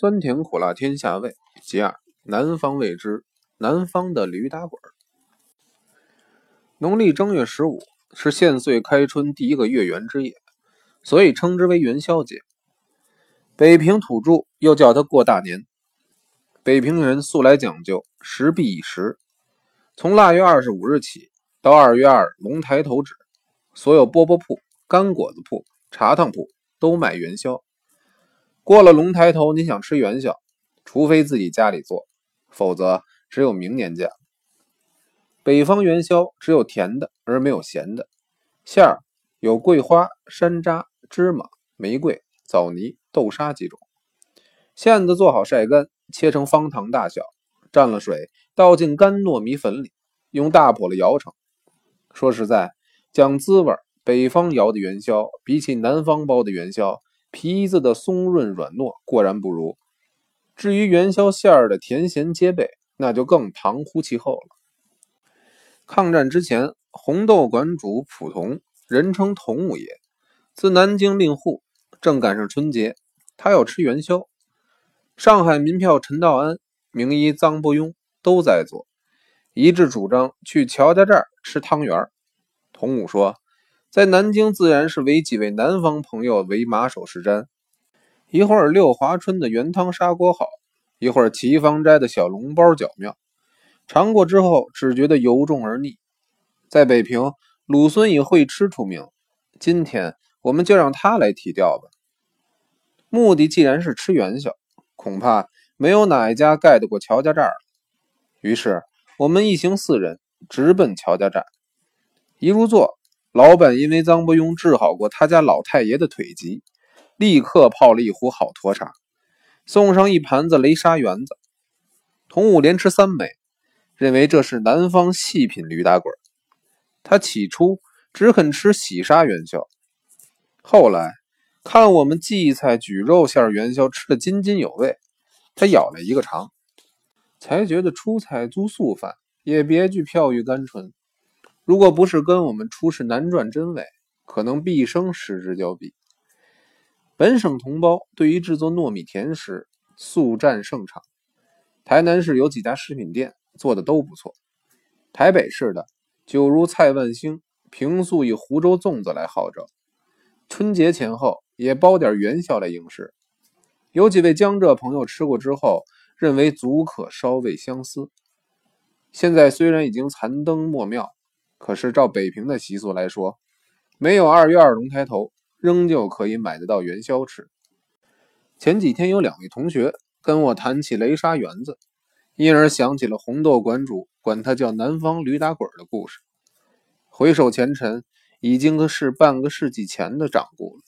酸甜苦辣天下味，其二南方味之南方的驴打滚。农历正月十五是现岁开春第一个月圆之夜，所以称之为元宵节。北平土著又叫它过大年。北平人素来讲究时必以时，从腊月二十五日起到二月二龙抬头止，所有饽饽铺、干果子铺、茶汤铺都卖元宵。过了龙抬头，你想吃元宵，除非自己家里做，否则只有明年见。北方元宵只有甜的，而没有咸的。馅儿有桂花、山楂、芝麻、玫瑰、枣泥、豆沙几种。馅子做好晒干，切成方糖大小，蘸了水，倒进干糯米粉里，用大笸箩摇成。说实在，讲滋味，北方摇的元宵比起南方包的元宵。皮子的松润软糯果然不如，至于元宵馅儿的甜咸皆备，那就更旁乎其后了。抗战之前，红豆馆主蒲同，人称同五爷，自南京令户，正赶上春节，他要吃元宵。上海民票陈道安、名医臧伯庸都在座，一致主张去乔家寨吃汤圆。同五说。在南京，自然是为几位南方朋友为马首是瞻。一会儿六华春的原汤砂锅好，一会儿齐方斋的小笼包巧妙。尝过之后，只觉得油重而腻。在北平，鲁孙以会吃出名，今天我们就让他来提调吧。目的既然是吃元宵，恐怕没有哪一家盖得过乔家寨儿。于是我们一行四人直奔乔家寨，一入座。老板因为臧伯庸治好过他家老太爷的腿疾，立刻泡了一壶好沱茶，送上一盘子雷沙圆子。童武连吃三枚，认为这是南方细品驴打滚。他起初只肯吃喜沙元宵，后来看我们荠菜举肉馅元宵吃得津津有味，他咬了一个尝，才觉得出菜租素饭也别具飘玉甘醇。如果不是跟我们出示南传真伪，可能毕生失之交臂。本省同胞对于制作糯米甜食素占胜场。台南市有几家食品店做的都不错。台北市的就如蔡万兴，平素以湖州粽子来号召，春节前后也包点元宵来应试。有几位江浙朋友吃过之后，认为足可稍微相思。现在虽然已经残灯末庙。可是，照北平的习俗来说，没有二月二龙抬头，仍旧可以买得到元宵吃。前几天有两位同学跟我谈起雷沙园子，因而想起了红豆馆主管他叫南方驴打滚的故事。回首前尘，已经是半个世纪前的掌故了。